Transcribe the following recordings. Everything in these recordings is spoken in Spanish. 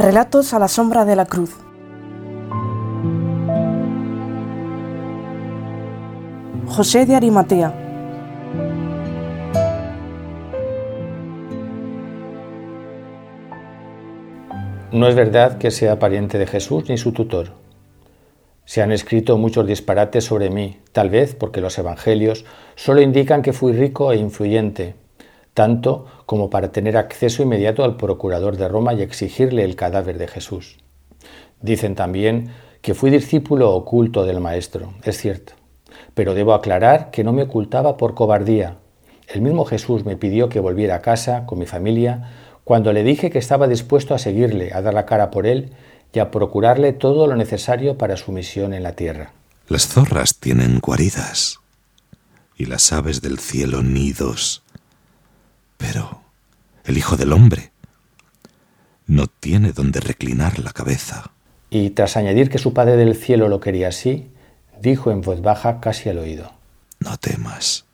Relatos a la sombra de la cruz. José de Arimatea. No es verdad que sea pariente de Jesús ni su tutor. Se han escrito muchos disparates sobre mí, tal vez porque los evangelios solo indican que fui rico e influyente, tanto como para tener acceso inmediato al procurador de Roma y exigirle el cadáver de Jesús. Dicen también que fui discípulo oculto del Maestro, es cierto, pero debo aclarar que no me ocultaba por cobardía. El mismo Jesús me pidió que volviera a casa con mi familia cuando le dije que estaba dispuesto a seguirle, a dar la cara por él y a procurarle todo lo necesario para su misión en la tierra. Las zorras tienen guaridas y las aves del cielo nidos, pero el Hijo del Hombre no tiene donde reclinar la cabeza. Y tras añadir que su Padre del cielo lo quería así, dijo en voz baja casi al oído. No temas.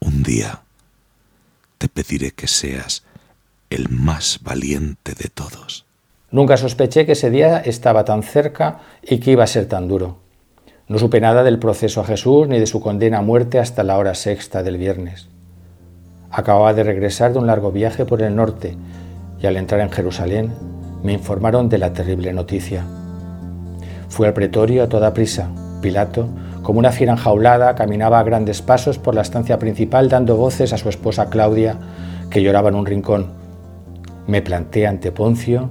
Un día te pediré que seas el más valiente de todos. Nunca sospeché que ese día estaba tan cerca y que iba a ser tan duro. No supe nada del proceso a Jesús ni de su condena a muerte hasta la hora sexta del viernes. Acababa de regresar de un largo viaje por el norte y al entrar en Jerusalén me informaron de la terrible noticia. Fui al pretorio a toda prisa. Pilato, como una fiera enjaulada, caminaba a grandes pasos por la estancia principal dando voces a su esposa Claudia, que lloraba en un rincón. Me planté ante Poncio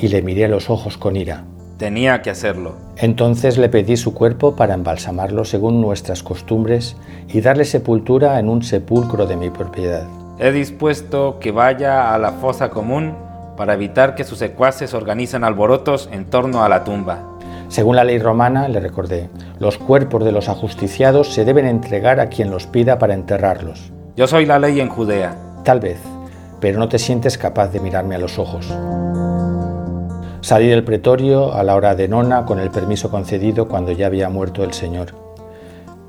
y le miré a los ojos con ira. Tenía que hacerlo. Entonces le pedí su cuerpo para embalsamarlo según nuestras costumbres y darle sepultura en un sepulcro de mi propiedad. He dispuesto que vaya a la fosa común para evitar que sus secuaces organicen alborotos en torno a la tumba. Según la ley romana, le recordé, los cuerpos de los ajusticiados se deben entregar a quien los pida para enterrarlos. Yo soy la ley en Judea. Tal vez, pero no te sientes capaz de mirarme a los ojos. Salí del pretorio a la hora de nona con el permiso concedido cuando ya había muerto el Señor.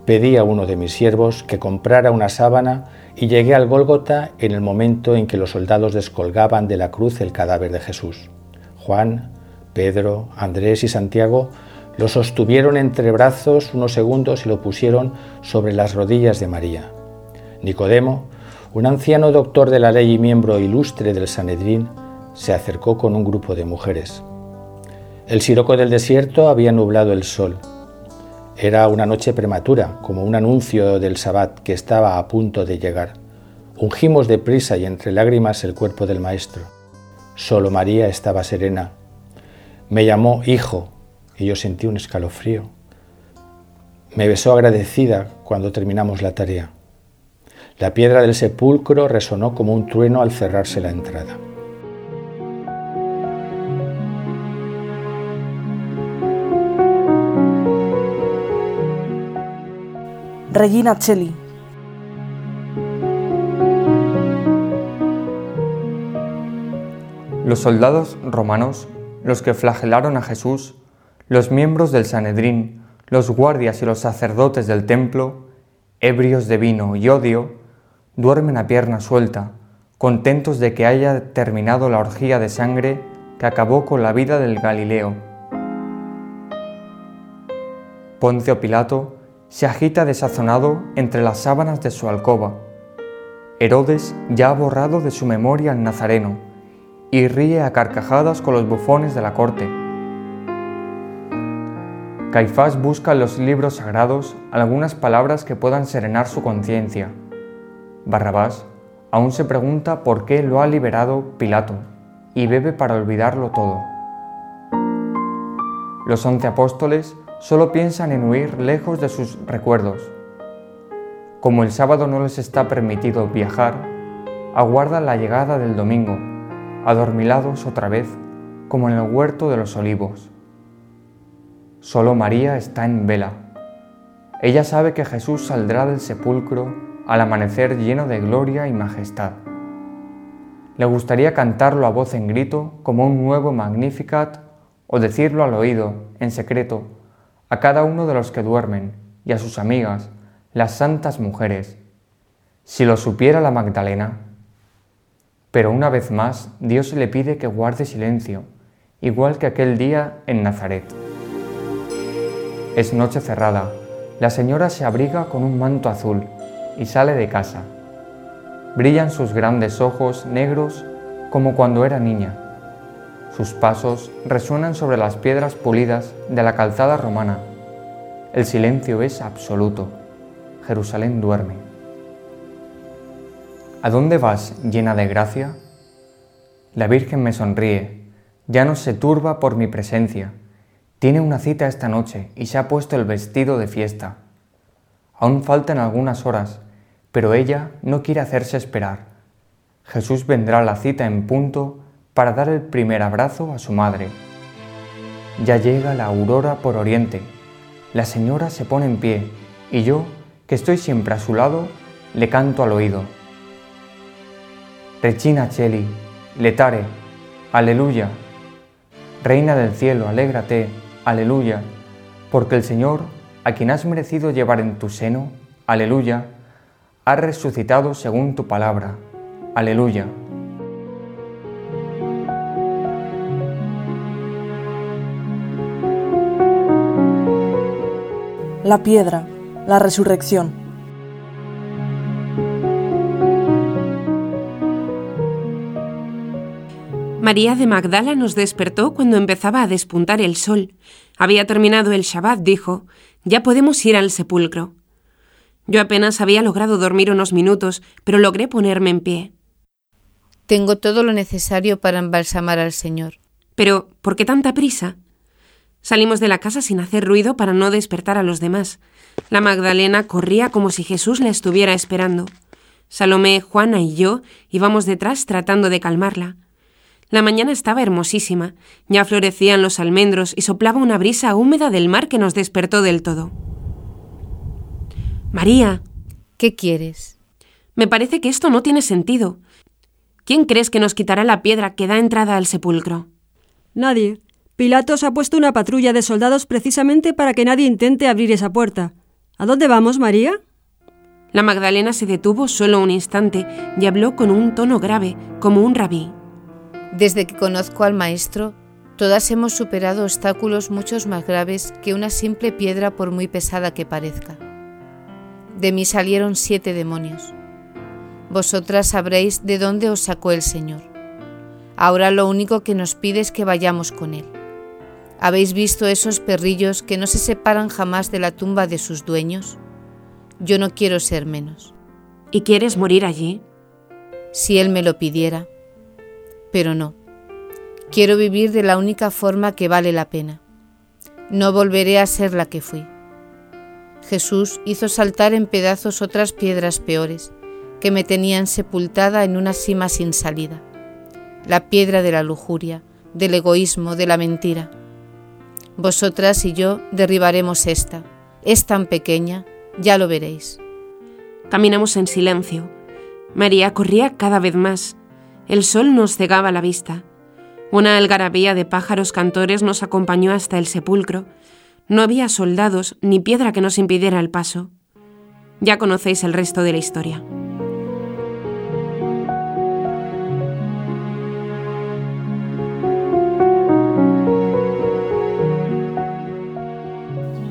Pedí a uno de mis siervos que comprara una sábana y llegué al Gólgota en el momento en que los soldados descolgaban de la cruz el cadáver de Jesús. Juan, Pedro, Andrés y Santiago lo sostuvieron entre brazos unos segundos y lo pusieron sobre las rodillas de María. Nicodemo, un anciano doctor de la ley y miembro ilustre del Sanedrín se acercó con un grupo de mujeres. El siroco del desierto había nublado el sol. Era una noche prematura, como un anuncio del sabbat que estaba a punto de llegar. Ungimos deprisa y entre lágrimas el cuerpo del maestro. Solo María estaba serena. Me llamó hijo y yo sentí un escalofrío. Me besó agradecida cuando terminamos la tarea. La piedra del sepulcro resonó como un trueno al cerrarse la entrada. Regina Cheli. Los soldados romanos, los que flagelaron a Jesús, los miembros del Sanedrín, los guardias y los sacerdotes del templo, ebrios de vino y odio, duermen a pierna suelta, contentos de que haya terminado la orgía de sangre que acabó con la vida del Galileo. Poncio Pilato se agita desazonado entre las sábanas de su alcoba. Herodes ya ha borrado de su memoria al Nazareno y ríe a carcajadas con los bufones de la corte. Caifás busca en los libros sagrados algunas palabras que puedan serenar su conciencia Barrabás aún se pregunta por qué lo ha liberado Pilato y bebe para olvidarlo todo. Los once apóstoles solo piensan en huir lejos de sus recuerdos. Como el sábado no les está permitido viajar, aguardan la llegada del domingo, adormilados otra vez, como en el huerto de los olivos. Solo María está en vela. Ella sabe que Jesús saldrá del sepulcro al amanecer lleno de gloria y majestad. Le gustaría cantarlo a voz en grito como un nuevo Magnificat o decirlo al oído, en secreto, a cada uno de los que duermen y a sus amigas, las santas mujeres. Si lo supiera la Magdalena. Pero una vez más, Dios le pide que guarde silencio igual que aquel día en Nazaret. Es noche cerrada. La señora se abriga con un manto azul y sale de casa. Brillan sus grandes ojos negros como cuando era niña. Sus pasos resuenan sobre las piedras pulidas de la calzada romana. El silencio es absoluto. Jerusalén duerme. ¿A dónde vas llena de gracia? La Virgen me sonríe, ya no se turba por mi presencia. Tiene una cita esta noche y se ha puesto el vestido de fiesta. Aún faltan algunas horas, pero ella no quiere hacerse esperar. Jesús vendrá a la cita en punto para dar el primer abrazo a su madre. Ya llega la aurora por oriente. La señora se pone en pie y yo, que estoy siempre a su lado, le canto al oído. Rechina Cheli, letare, aleluya. Reina del cielo, alégrate, aleluya, porque el Señor, a quien has merecido llevar en tu seno, aleluya, ha resucitado según tu palabra, aleluya. La piedra, la resurrección. María de Magdala nos despertó cuando empezaba a despuntar el sol. Había terminado el Shabbat, dijo. Ya podemos ir al sepulcro. Yo apenas había logrado dormir unos minutos, pero logré ponerme en pie. Tengo todo lo necesario para embalsamar al Señor. Pero, ¿por qué tanta prisa? Salimos de la casa sin hacer ruido para no despertar a los demás. La Magdalena corría como si Jesús la estuviera esperando. Salomé, Juana y yo íbamos detrás tratando de calmarla. La mañana estaba hermosísima, ya florecían los almendros y soplaba una brisa húmeda del mar que nos despertó del todo. María. ¿Qué quieres? Me parece que esto no tiene sentido. ¿Quién crees que nos quitará la piedra que da entrada al sepulcro? Nadie. Pilatos ha puesto una patrulla de soldados precisamente para que nadie intente abrir esa puerta. ¿A dónde vamos, María? La Magdalena se detuvo solo un instante y habló con un tono grave, como un rabí. Desde que conozco al Maestro, todas hemos superado obstáculos muchos más graves que una simple piedra por muy pesada que parezca. De mí salieron siete demonios. Vosotras sabréis de dónde os sacó el Señor. Ahora lo único que nos pide es que vayamos con Él. ¿Habéis visto esos perrillos que no se separan jamás de la tumba de sus dueños? Yo no quiero ser menos. ¿Y quieres morir allí? Si Él me lo pidiera pero no. Quiero vivir de la única forma que vale la pena. No volveré a ser la que fui. Jesús hizo saltar en pedazos otras piedras peores, que me tenían sepultada en una cima sin salida. La piedra de la lujuria, del egoísmo, de la mentira. Vosotras y yo derribaremos esta. Es tan pequeña, ya lo veréis. Caminamos en silencio. María corría cada vez más, el sol nos cegaba la vista. Una algarabía de pájaros cantores nos acompañó hasta el sepulcro. No había soldados ni piedra que nos impidiera el paso. Ya conocéis el resto de la historia.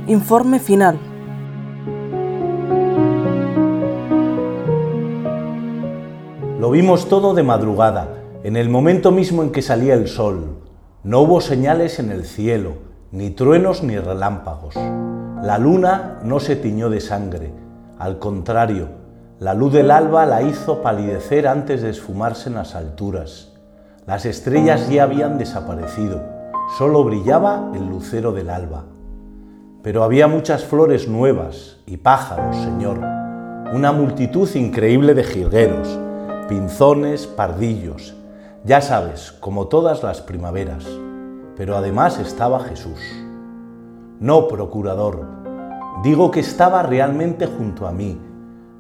Informe final. Lo vimos todo de madrugada, en el momento mismo en que salía el sol. No hubo señales en el cielo, ni truenos ni relámpagos. La luna no se tiñó de sangre, al contrario, la luz del alba la hizo palidecer antes de esfumarse en las alturas. Las estrellas ya habían desaparecido, solo brillaba el lucero del alba. Pero había muchas flores nuevas y pájaros, Señor, una multitud increíble de jilgueros, pinzones, pardillos, ya sabes, como todas las primaveras. Pero además estaba Jesús. No, procurador, digo que estaba realmente junto a mí,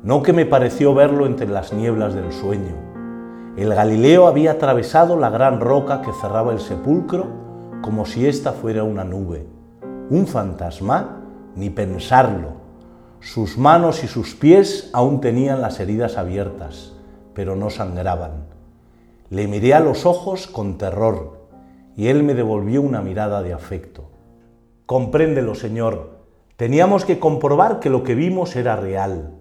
no que me pareció verlo entre las nieblas del sueño. El Galileo había atravesado la gran roca que cerraba el sepulcro como si ésta fuera una nube. Un fantasma, ni pensarlo. Sus manos y sus pies aún tenían las heridas abiertas pero no sangraban. Le miré a los ojos con terror y él me devolvió una mirada de afecto. Compréndelo, Señor. Teníamos que comprobar que lo que vimos era real.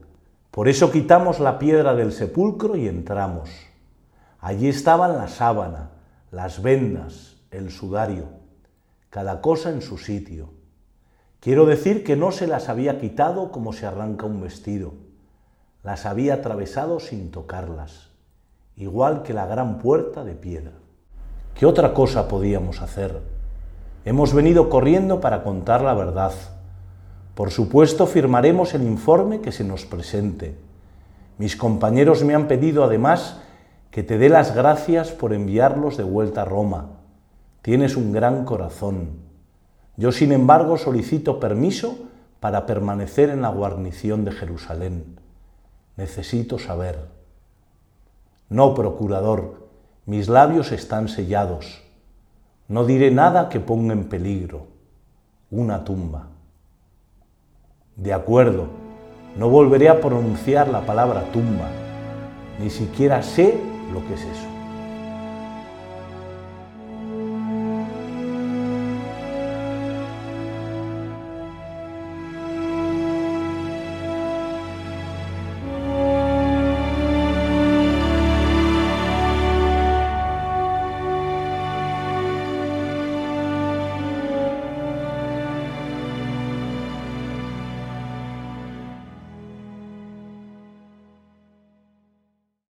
Por eso quitamos la piedra del sepulcro y entramos. Allí estaban la sábana, las vendas, el sudario, cada cosa en su sitio. Quiero decir que no se las había quitado como se arranca un vestido, las había atravesado sin tocarlas, igual que la gran puerta de piedra. ¿Qué otra cosa podíamos hacer? Hemos venido corriendo para contar la verdad. Por supuesto, firmaremos el informe que se nos presente. Mis compañeros me han pedido además que te dé las gracias por enviarlos de vuelta a Roma. Tienes un gran corazón. Yo, sin embargo, solicito permiso para permanecer en la guarnición de Jerusalén. Necesito saber. No, procurador, mis labios están sellados. No diré nada que ponga en peligro. Una tumba. De acuerdo, no volveré a pronunciar la palabra tumba. Ni siquiera sé lo que es eso.